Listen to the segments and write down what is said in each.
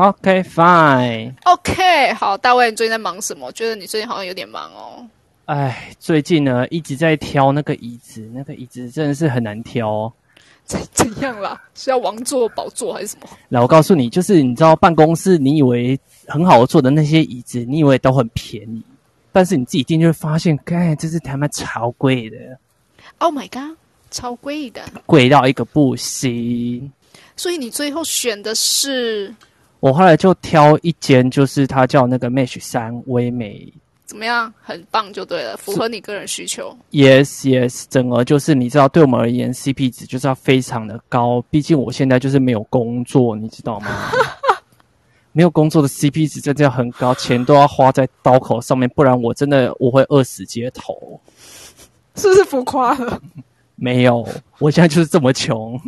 OK fine。OK，好，大卫，你最近在忙什么？我觉得你最近好像有点忙哦。哎，最近呢一直在挑那个椅子，那个椅子真的是很难挑哦。怎怎样啦？是要王座、宝座还是什么？来，我告诉你，就是你知道办公室你以为很好坐的那些椅子，你以为都很便宜，但是你自己进去会发现，哎，这是他妈超贵的，Oh my god，超贵的！贵到一个不行。所以你最后选的是我后来就挑一间，就是它叫那个 Mesh 三微美怎么样？很棒就对了，符合你个人需求。Yes, yes，整个就是你知道，对我们而言，CP 值就是要非常的高。毕竟我现在就是没有工作，你知道吗？没有工作的 CP 值真的要很高，钱都要花在刀口上面，不然我真的我会饿死街头。是不是浮夸了？没有，我现在就是这么穷。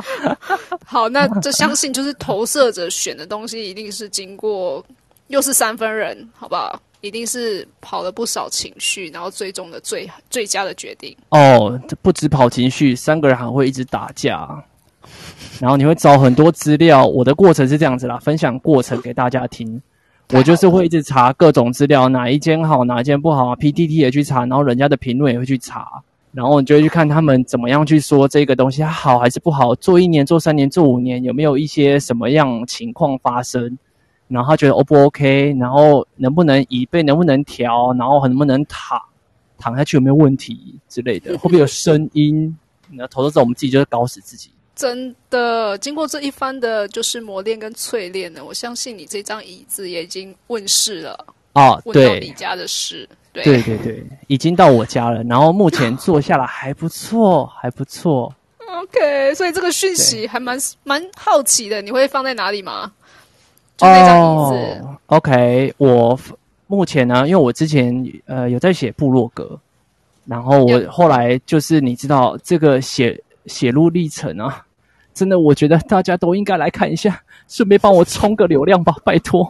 好，那这相信就是投射者选的东西，一定是经过又是三分人，好不好？一定是跑了不少情绪，然后最终的最最佳的决定。哦，这不止跑情绪，三个人还会一直打架，然后你会找很多资料。我的过程是这样子啦，分享过程给大家听。我就是会一直查各种资料，哪一间好，哪一间不好啊，PTT 也去查，然后人家的评论也会去查，然后你就会去看他们怎么样去说这个东西它好还是不好，做一年、做三年、做五年有没有一些什么样情况发生，然后他觉得 O 不 OK，然后能不能椅背能不能调，然后能不能躺躺下去有没有问题之类的，会不会有声音？那投资者我们自己就是搞死自己。真的，经过这一番的，就是磨练跟淬炼呢，我相信你这张椅子也已经问世了，哦，问到你，家的事。对，对对对，已经到我家了，然后目前 坐下来还不错，还不错。OK，所以这个讯息还蛮蛮好奇的，你会放在哪里吗？就那张椅子。哦、OK，我目前呢，因为我之前呃有在写部落格，然后我.后来就是你知道这个写写入历程啊，真的我觉得大家都应该来看一下，顺便帮我冲个流量吧，拜托。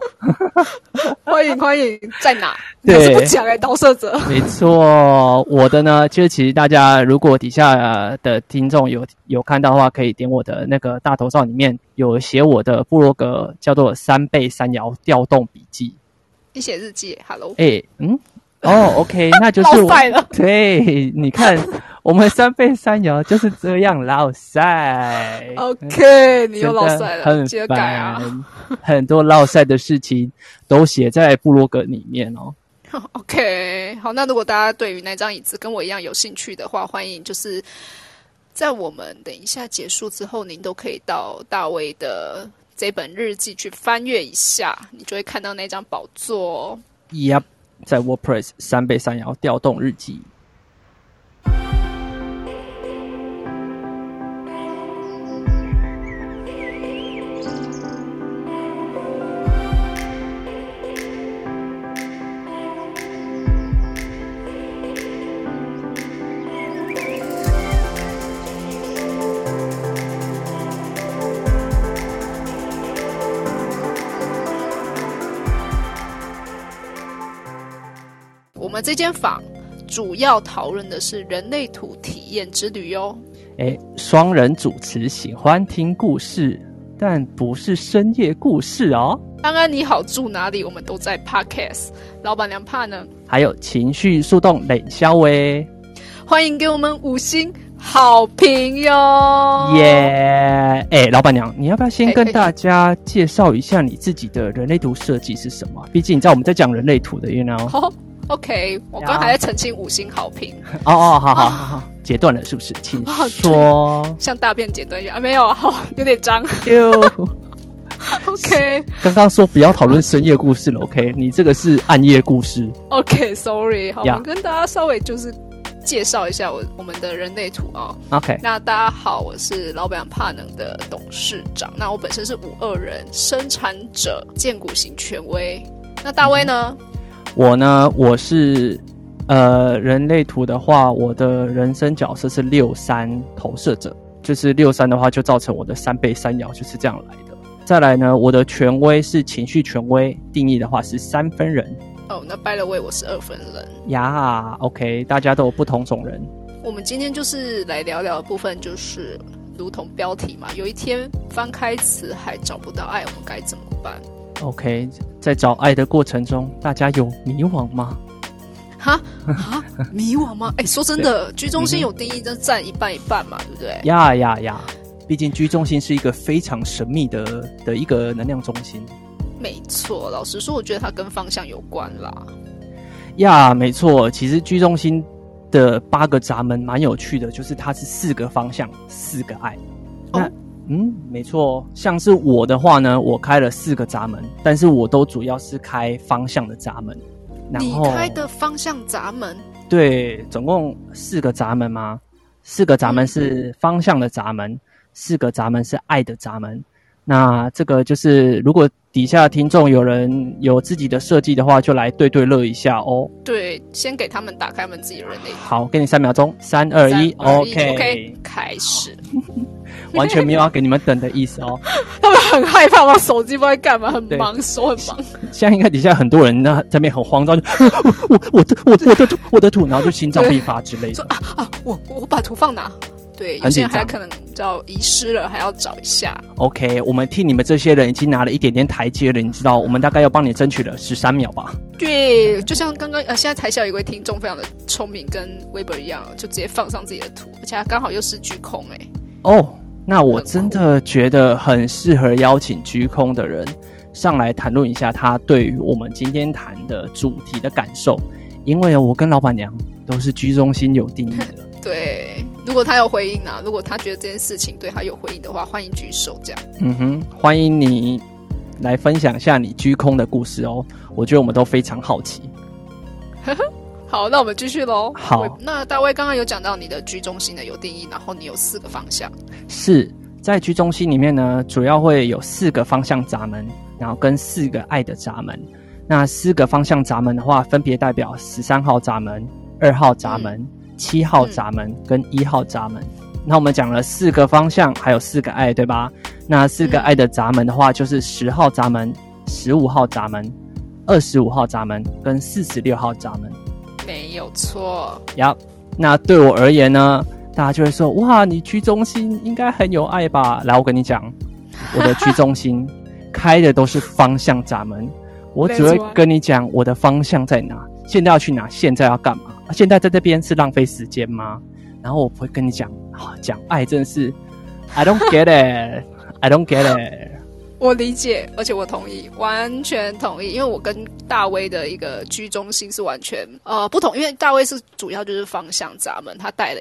欢迎欢迎，在哪？对不讲哎、盗摄者。没错，我的呢，就是其实大家如果底下呃的听众有有看到的话，可以点我的那个大头照里面有写我的部落格，叫做三倍三摇调动笔记。你写日记，Hello，哎，嗯，哦，OK，那就是我 了对，你看我们三倍三摇就是这样老赛。OK，你又真的落赛了，很记得改啊。很多落赛的事情都写在部落格里面哦。OK，好，那如果大家对于那张椅子跟我一样有兴趣的话，欢迎就是在我们等一下结束之后，您都可以到大卫的这本日记去翻阅一下，你就会看到那张宝座哦。Yep，在 WordPress 三倍三摇调动日记。这间房主要讨论的是人类图体验之旅哟。哎，双人主持喜欢听故事，但不是深夜故事哦。安安你好，住哪里？我们都在 Podcast。老板娘怕呢，还有情绪速冻冷消威，欢迎给我们五星好评哟。耶！哎，老板娘，你要不要先跟大家介绍一下你自己的人类图设计是什么？毕竟你知道我们在讲人类图的，you know？好、o k 我刚还在澄清五星好评，哦哦，好好好好，截断了是不是？请啊说。像大便截断一样啊，没有啊，好有点脏。哟，OK 刚刚说不要讨论深夜故事了，OK？你这个是暗夜故事。OK，Sorry，、好，呀我跟大家稍微就是介绍一下我我们的人类图啊、OK，那大家好，我是老板帕能的董事长。那我本身是五二人生产者，荐股型权威。那大威呢？我呢，我是呃人类图的话，我的人生角色是六三投射者，就是六三的话就造成我的三倍三爻就是这样来的。再来呢，我的权威是情绪权威，定义的话是三分人哦，那 by the way，我是二分人。呀。OK，大家都有不同种人。我们今天就是来聊聊的部分，就是如同标题嘛，有一天翻开词海找不到爱，我们该怎么办？OK，在找爱的过程中，大家有迷惘吗？哈啊，迷惘吗？哎、说真的，居中心有定义，就占一半一半嘛，对不对？呀呀呀！毕竟居中心是一个非常神秘的的一个能量中心。没错，老实说，我觉得它跟方向有关啦。呀，没错，其实居中心的八个闸门蛮有趣的，就是它是四个方向，四个爱。那、哦嗯，没错，像是我的话呢，我开了四个闸门，但是我都主要是开方向的闸门。然你后开的方向闸门，对，总共四个闸门吗？四个闸门是方向的闸门，四个闸门是爱的闸门。那这个就是，如果底下听众有人有自己的设计的话，就来对对乐一下哦。对，先给他们打开他们自己的人类。好，给你三秒钟，三二一三二一，OK，OK，开始。完全没有要给你们等的意思哦。他们很害怕，我手机不知道在干嘛，很忙，手很忙。现在应该底下很多人呢在那边很慌张，就我我我的我我的图我的图，然后就心脏病发之类的。啊，我我把图放哪？对，有很些人还可能叫遗失了，还要找一下。OK，我们替你们这些人已经拿了一点点台阶了，你知道，我们大概要帮你争取了十三秒吧。对，就像刚刚呃，现在台下有一位听众非常的聪明，跟 Weber 一样，就直接放上自己的图，而且他刚好又是居空哎、哦，那我真的觉得很适合邀请居空的人上来谈论一下他对于我们今天谈的主题的感受，因为我跟老板娘都是居中心有定义的。对，如果他有回应啊，如果他觉得这件事情对他有回应的话，欢迎举手。这样，嗯哼，欢迎你来分享一下你居空的故事哦，我觉得我们都非常好奇。好，那我们继续喽。好那大卫刚刚有讲到你的居中心的有定义，然后你有四个方向。是在居中心里面呢，主要会有四个方向闸门，然后跟四个爱的闸门。那四个方向闸门的话，分别代表十三号闸门、二号闸门、七、号闸门跟一号闸门。那我们讲了四个方向，还有四个爱，对吧？那四个爱的闸门的话，就是十号闸门、十五号闸门、二十五号闸门跟四十六号闸门。没有错，呀，那对我而言呢，大家就会说：哇，你居中心应该很有爱吧？来，我跟你讲，我的居中心 开的都是方向闸门，我只会跟你讲我的方向在哪，现在要去哪，现在要干嘛？啊现在在这边是浪费时间吗？然后我不会跟你讲啊，讲爱真的是，I don't get it，I don't get it。我理解，而且我同意，完全同意，因为我跟大威的一个居中心是完全呃不同，因为大威是主要就是方向闸门，他带了，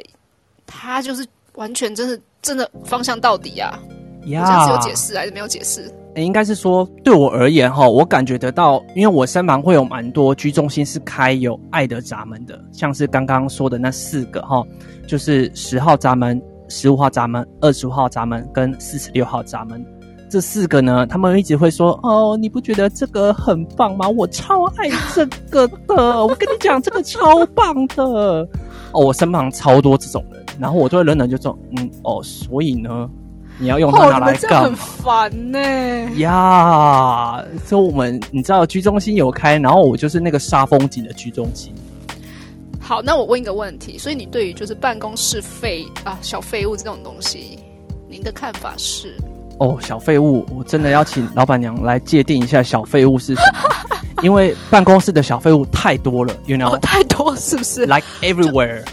他就是完全真是真的方向到底啊！我这样是有解释还是没有解释？应该是说，对我而言哈，我感觉得到，因为我身旁会有蛮多居中心是开有爱的闸门的，像是刚刚说的那四个哈，就是十号闸门、十五号闸门、二十五号闸门跟四十六号闸门。这四个呢，他们一直会说：“哦，你不觉得这个很棒吗？我超爱这个的，我跟你讲，这个超棒的。”哦，我身旁超多这种人，然后我就会冷冷就说：“嗯，哦，所以呢，你要用它来干嘛？”烦呢、呀，所以我们你知道居中心有开，然后我就是那个煞风景的居中心。好，那我问一个问题，所以你对于就是办公室废啊小废物这种东西，您的看法是？哦，小废物，我真的要请老板娘来界定一下小废物是什么，因为办公室的小废物太多了，you 哦，know，like 太多是不是？Like everywhere。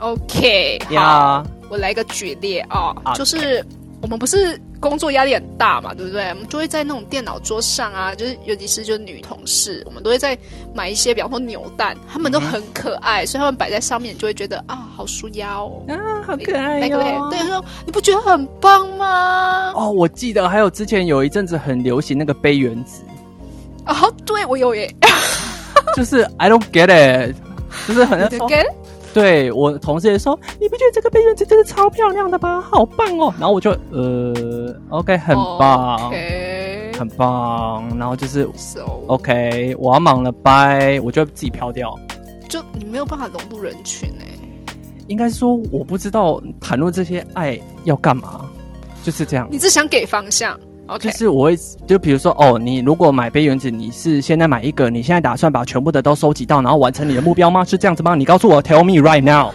OK，好呀，我来个举例啊就是我们不是工作压力很大嘛，对不对？我们就会在那种电脑桌上啊，就是尤其是就是女同事，我们都会在买一些，比方说扭蛋，他们都很可爱，所以他们摆在上面，就会觉得啊，好舒压哦。啊，好可爱那个哟、对，说你不觉得很棒吗？哦，我记得还有之前有一阵子很流行那个杯原子，哦，对我有耶，就是 I don't get it，就是很对我同事也说，你不觉得这个杯原子真的超漂亮的吗？好棒哦！然后我就呃，OK，很棒。OK，很棒，然后就是 so OK，我要忙了，拜，我就自己飘掉。就你没有办法融入人群哎。应该说我不知道谈论这些爱要干嘛，就是这样。你只想给方向，OK？就是我会，就比如说哦，你如果买杯原子，你是现在买一个，你现在打算把全部的都收集到，然后完成你的目标吗？是这样子吗？你告诉我，Tell me right now。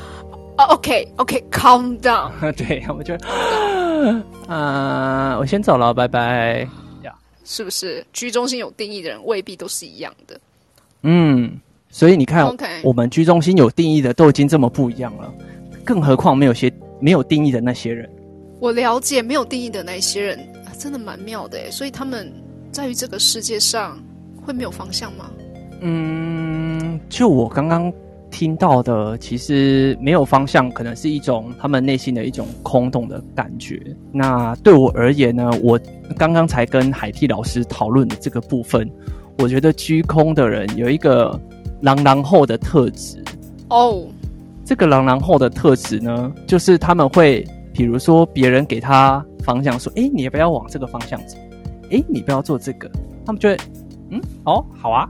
哦，OK，OK，calm down。对，我就啊，我先走了，拜拜。是不是居中心有定义的人未必都是一样的？嗯，所以你看我们居中心有定义的都已经这么不一样了，更何况没有些没有定义的那些人。我了解没有定义的那些人，啊真的蛮妙的诶。所以他们在于这个世界上会没有方向吗？嗯，就我刚刚听到的，其实没有方向，可能是一种他们内心的一种空洞的感觉。那对我而言呢，我刚刚才跟海蒂老师讨论的这个部分，我觉得居空的人有一个狼狼后的特质。哦，这个狼狼后的特质呢，就是他们会，比如说别人给他方向，说：“哎，你要不要往这个方向走？哎，你不要做这个。”他们就会，嗯，哦，好啊，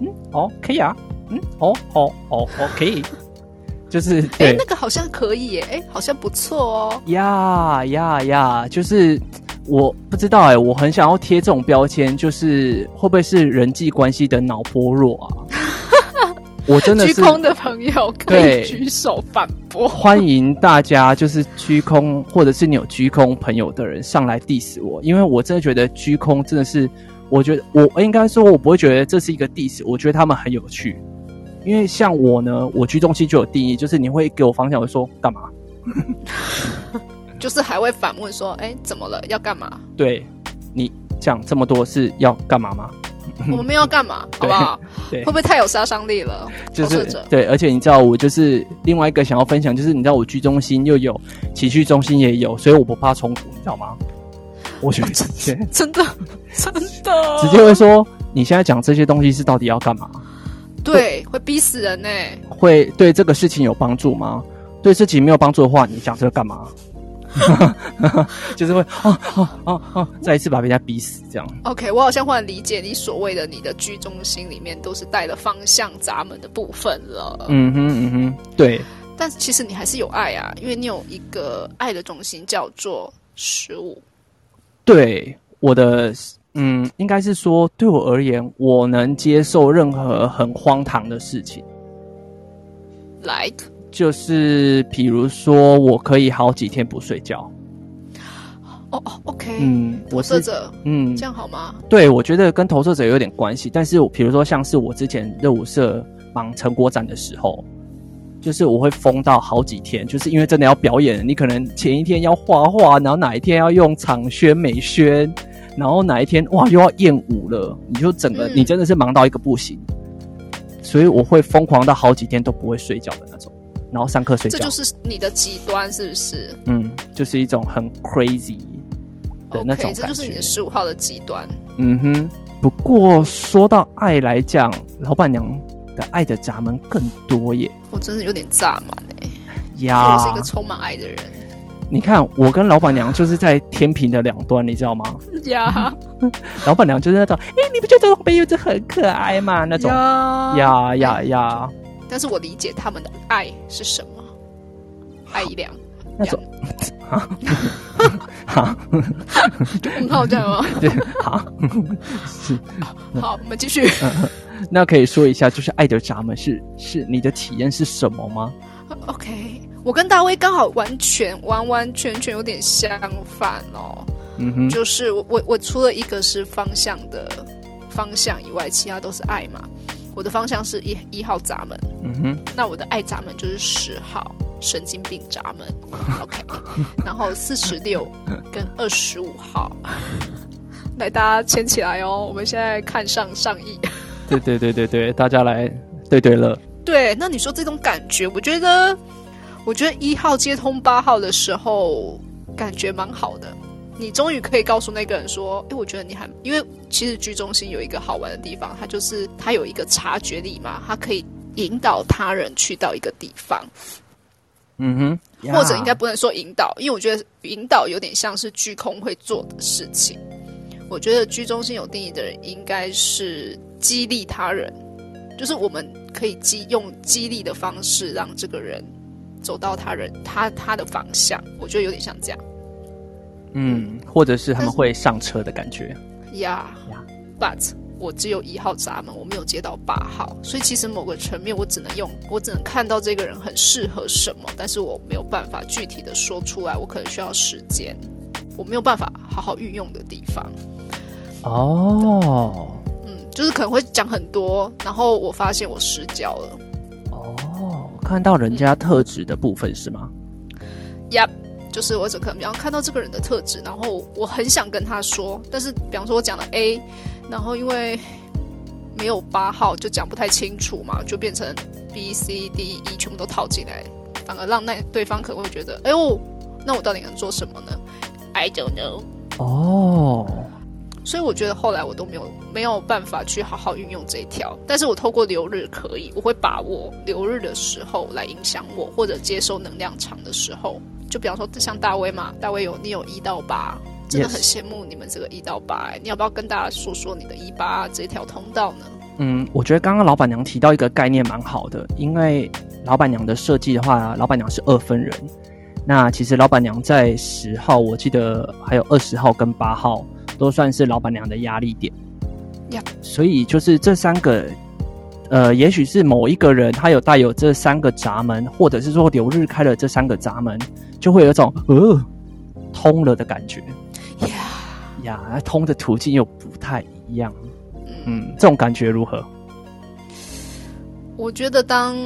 嗯，哦，可以啊，嗯，哦，哦，哦，哦，可以，就是哎对，那个好像可以耶，哎，好像不错哦。呀呀呀，就是我不知道哎、我很想要贴这种标签，就是会不会是人际关系的脑波弱啊？我真的是居空的朋友可以举手反驳。欢迎大家，就是居空或者是你有居空朋友的人上来 diss 我，因为我真的觉得居空真的是，我觉得我应该说，我不会觉得这是一个 diss，我觉得他们很有趣。因为像我呢，我居中心就有定义，就是你会给我方向，我说干嘛？就是还会反问说：“哎，怎么了？要干嘛？对你讲这么多是要干嘛吗？我们要干嘛，好不好？对会不会太有杀伤力了？就是对，而且你知道，我就是另外一个想要分享，就是你知道我居中心又有，情绪中心也有，所以我不怕冲突，你知道吗？我觉得直接真的，真的，直接会说，你现在讲这些东西是到底要干嘛？对，会逼死人呢。会对这个事情有帮助吗？对事情没有帮助的话，你讲这个干嘛？就是会哦哦哦哦，再一次把人家逼死，这样。OK，我好像忽然理解你所谓的你的居中心里面都是带了方向闸门的部分了。嗯哼嗯哼，对，但是其实你还是有爱啊，因为你有一个爱的中心叫做食物。对，我的嗯，应该是说，对我而言，我能接受任何很荒唐的事情，Like 就是比如说，我可以好几天不睡觉。哦哦，OK，嗯，投我是射者嗯。这，样好吗？对，我觉得跟投射者有点关系，但是我比如说像是我之前热舞社忙成果展的时候，就是我会疯到好几天，就是因为真的要表演，你可能前一天要画画，然后哪一天要用场宣美宣，然后哪一天哇又要艳舞了，你就整个、嗯。你真的是忙到一个不行，所以我会疯狂到好几天都不会睡觉的那种，然后上课睡觉，这就是你的极端，是不是？嗯，就是一种很 crazy 的那种？OK，这就是你的十五号的极端。嗯哼，不过说到爱来讲，老板娘的爱的闸门更多耶。我真的有点炸满哎、呀。我是一个充满爱的人。你看，我跟老板娘就是在天平的两端，你知道吗？呀。老板娘就是那种，哎、你不觉得这种杯柚子很可爱吗？那种。呀。呀呀呀，但是我理解他们的爱是什么，爱一两那种哈，很 好这样吗？对，好，好，我们继续。那可以说一下，就是爱的闸门是是你的体验是什么吗？OK，我跟大卫刚好完全完完全全有点相反哦。嗯哼，就是我我我除了一个是方向的方向以外，其他都是爱嘛。我的方向是一一号闸门，嗯哼，那我的爱闸门就是十号神经病闸门，OK，然后四十六跟二十五号，来大家牵起来哦，我们现在看上上亿。对对对对对，大家来对对乐，对，那你说这种感觉，我觉得，我觉得一号接通八号的时候，感觉蛮好的。你终于可以告诉那个人说：“诶，我觉得你还……因为其实居中心有一个好玩的地方，它就是它有一个察觉力嘛，它可以引导他人去到一个地方，嗯哼，或者应该不能说引导，因为我觉得引导有点像是居空会做的事情。我觉得居中心有定义的人应该是激励他人，就是我们可以激用激励的方式让这个人走到他人他他的方向。我觉得有点像这样嗯，或者是他们会上车的感觉。Yeah，but 我只有一号闸门，我没有接到八号，所以其实某个层面我只能用我只能看到这个人很适合什么，但是我没有办法具体的说出来，我可能需要时间。我没有办法好好运用的地方。哦嗯，就是可能会讲很多，然后我发现我失焦了。哦，看到人家特质的部分是吗？呀，就是我只可能比方看到这个人的特质，然后我很想跟他说，但是比方说我讲了 A，然后因为没有八号就讲不太清楚嘛，就变成 B、C、D、E 全部都套进来，反而让那对方可能会觉得，哎呦，那我到底能做什么呢？I don't know。哦，所以我觉得后来我都没有没有办法去好好运用这一条，但是我透过流日可以，我会把握流日的时候来影响我，或者接收能量场的时候，就比方说像大威嘛，大威有你有一到八，真的很羡慕你们这个一到八、欸，你要不要跟大家说说你的一八这条通道呢？嗯，我觉得刚刚老板娘提到一个概念蛮好的，因为老板娘的设计的话，老板娘是二分人。那其实老板娘在十号，我记得还有二十号跟八号，都算是老板娘的压力点。Yep 所以就是这三个，呃，也许是某一个人他有带有这三个闸门，或者是说流日开了这三个闸门，就会有一种呃通了的感觉呀、呀，通的途径又不太一样。嗯，这种感觉如何？我觉得当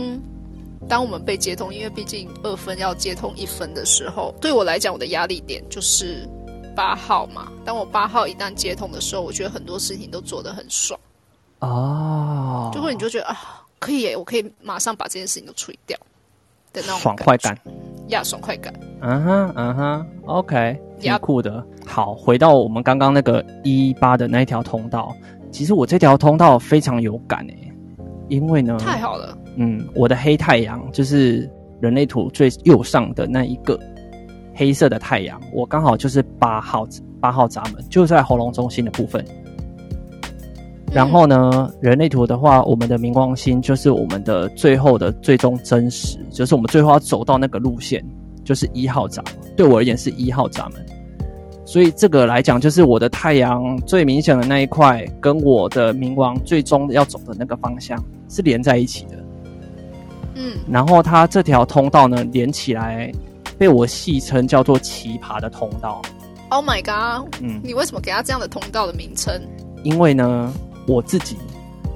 当我们被接通，因为毕竟二分要接通一分的时候，对我来讲，我的压力点就是八号嘛。当我八号一旦接通的时候，我觉得很多事情都做得很爽，哦，就会你就觉得啊，可以耶，我可以马上把这件事情都处理掉的那种爽快感。觉，呀，爽快感。嗯哼，嗯哼，OK，挺酷的。好，回到我们刚刚那个一八的那一条通道，其实我这条通道非常有感诶，因为呢，太好了，嗯，我的黑太阳就是人类图最右上的那一个黑色的太阳，我刚好就是八号八号闸门，就在喉咙中心的部分。然后呢，人类图的话，我们的冥王星就是我们的最后的最终真实，就是我们最后要走到那个路线，就是一号闸门。对我而言是一号闸门，所以这个来讲，就是我的太阳最明显的那一块，跟我的冥王最终要走的那个方向是连在一起的。嗯，然后它这条通道呢，连起来被我戏称叫做奇葩的通道。Oh my god！嗯，你为什么给它这样的通道的名称？因为呢，我自己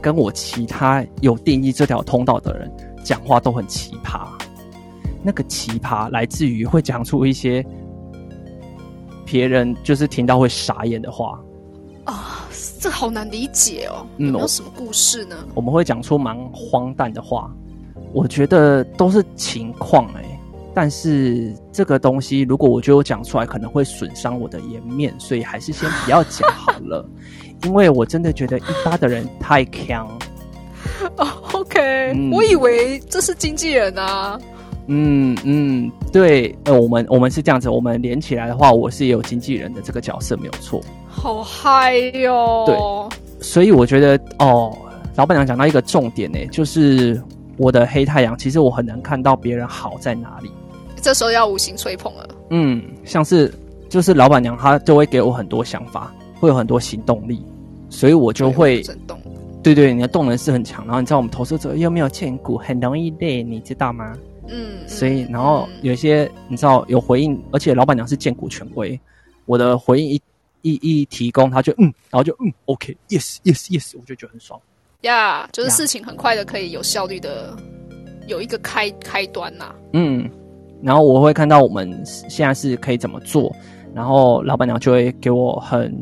跟我其他有定义这条通道的人讲话都很奇葩。那个奇葩来自于会讲出一些别人就是听到会傻眼的话，啊、这好难理解哦。嗯有没有什么故事呢？我们会讲出蛮荒诞的话。我觉得都是情况哎、但是这个东西如果我觉得我讲出来可能会损伤我的颜面，所以还是先不要讲好了。因为我真的觉得一八的人太强。哦，OK，、嗯我以为这是经纪人啊。嗯嗯，对，呃，我们我们是这样子，我们连起来的话，我是也有经纪人的这个角色没有错，好嗨哟、对所以我觉得哦，老板娘讲到一个重点呢，就是我的黑太阳，其实我很难看到别人好在哪里。这时候要五行吹捧了。嗯，像是就是老板娘她就会给我很多想法，会有很多行动力，所以我就对会。对对，你的动能是很强，然后你知道我们投射者又没有荐股，很容易累，你知道吗？嗯，所以，嗯然后嗯有一些你知道有回应，而且老板娘是荐股权威，我的回应一一一提供，他就嗯，然后就嗯，OK，yes yes yes，我就觉得很爽。呀就是事情很快的可以有效率的有一个开开端呐、嗯，然后我会看到我们现在是可以怎么做，然后老板娘就会给我很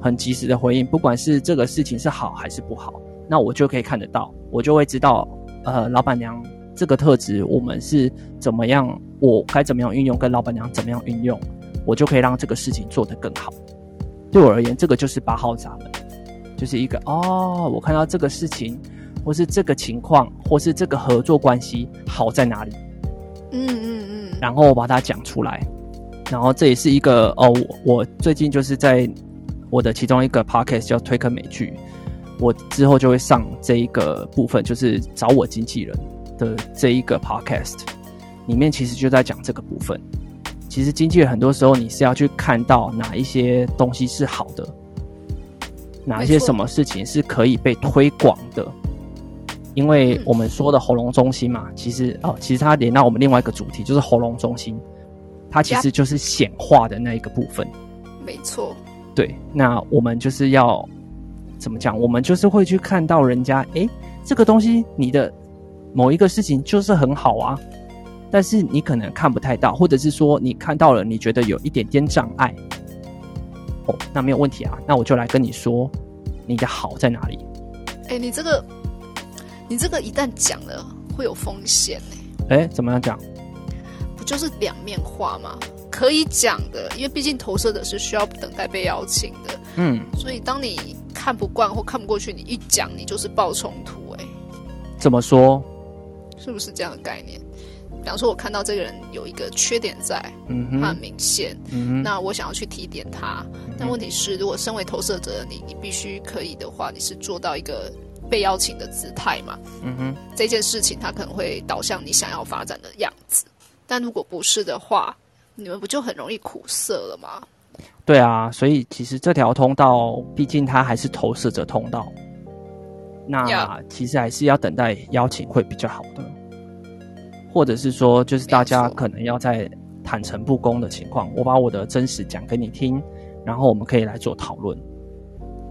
很及时的回应，不管是这个事情是好还是不好，那我就可以看得到，我就会知道，呃，老板娘这个特质我们是怎么样，我该怎么样运用，跟老板娘怎么样运用，我就可以让这个事情做得更好。对我而言，这个就是八号闸门，就是一个哦，我看到这个事情，或是这个情况，或是这个合作关系好在哪里。嗯嗯，然后我把它讲出来。然后这也是一个哦，我我最近就是在我的其中一个 podcast 叫推坑美剧，我之后就会上这一个部分，就是找我经纪人的这一个 podcast，里面其实就在讲这个部分。其实经纪人很多时候你是要去看到哪一些东西是好的，哪一些什么事情是可以被推广的。因为我们说的喉咙中心嘛，其实哦，其实它连到我们另外一个主题，就是喉咙中心。它其实就是显化的那一个部分。没错，对，那我们就是要怎么讲？我们就是会去看到人家，诶，这个东西你的某一个事情就是很好啊，但是你可能看不太到，或者是说你看到了，你觉得有一点点障碍。哦，那没有问题啊，那我就来跟你说，你的好在哪里？哎，你这个，你这个一旦讲了会有风险呢。哎，怎么样讲？不就是两面话吗？可以讲的，因为毕竟投射者是需要等待被邀请的。嗯，所以当你看不惯或看不过去，你一讲，你就是爆冲突。哎，怎么说？是不是这样的概念？比方说，我看到这个人有一个缺点在，嗯，他很明显，嗯那我想要去提点他。但问题是，如果身为投射者的你，你必须可以的话，你是做到一个被邀请的姿态嘛？嗯哼，这件事情它可能会导向你想要发展的样子。但如果不是的话，你们不就很容易苦涩了吗？对啊，所以其实这条通道，毕竟它还是投射者通道，那其实还是要等待邀请会比较好的。或者是说，就是大家可能要在坦诚不公的情况，我把我的真实讲给你听，然后我们可以来做讨论。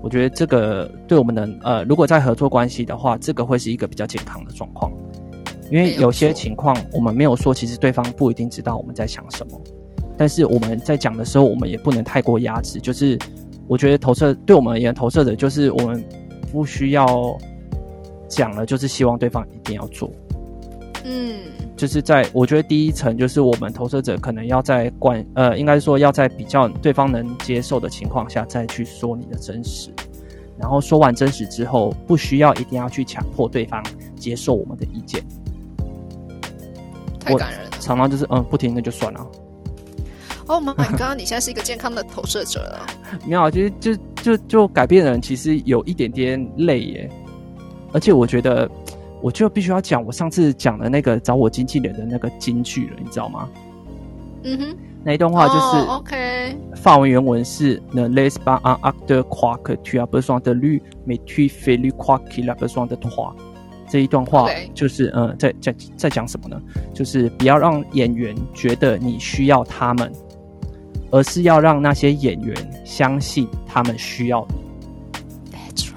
我觉得这个对我们的呃，如果在合作关系的话，这个会是一个比较健康的状况。因为有些情况我们没有说，其实对方不一定知道我们在想什么。但是我们在讲的时候，我们也不能太过压制。就是我觉得投射对我们而言，投射的就是我们不需要讲了，就是希望对方一定要做。嗯。就是在我觉得第一层，就是我们投射者可能要在关呃，应该说要在比较对方能接受的情况下，再去说你的真实。然后说完真实之后，不需要一定要去强迫对方接受我们的意见。太感人了。常常就是嗯，不听那就算了。哦妈，刚刚你现在是一个健康的投射者了。没有，其实就就就改变人，其实有一点点累耶。而且我觉得。我就必须要讲我上次讲的那个找我经纪人的那个金句了，你知道吗？嗯哼，那一段话就是 OK。法文原文是 Ne laisse pas un acteur croire que tu as besoin de lui, mais tu fais lui croire qu'il a besoin de toi。这一段话就是嗯，在在在讲什么呢？就是不要让演员觉得你需要他们，而是要让那些演员相信他们需要你。That's right。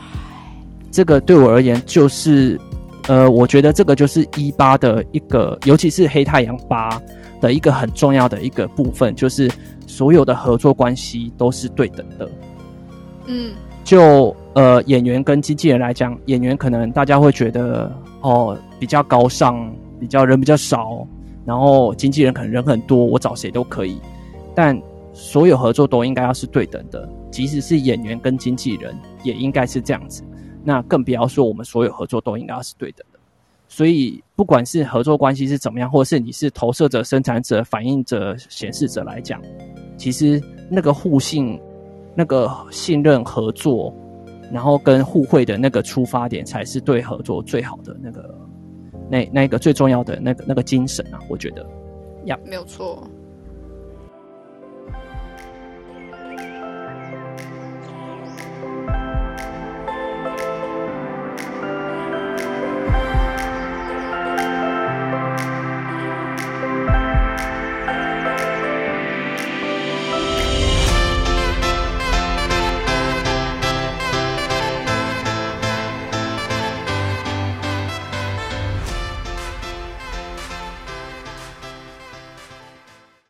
这个对我而言就是。呃，我觉得这个就是一八的一个，尤其是黑太阳八的一个很重要的一个部分，就是所有的合作关系都是对等的。嗯，就呃演员跟经纪人来讲，演员可能大家会觉得哦比较高尚，比较人比较少，然后经纪人可能人很多，我找谁都可以。但所有合作都应该要是对等的，即使是演员跟经纪人，也应该是这样子。那更不要说我们所有合作都应该是对等的所以不管是合作关系是怎么样，或是你是投射者、生产者、反映者、显示者来讲，其实那个互信、那个信任、合作，然后跟互惠的那个出发点，才是对合作最好的那个那那个最重要的那个那个精神啊！我觉得，呀，没有错。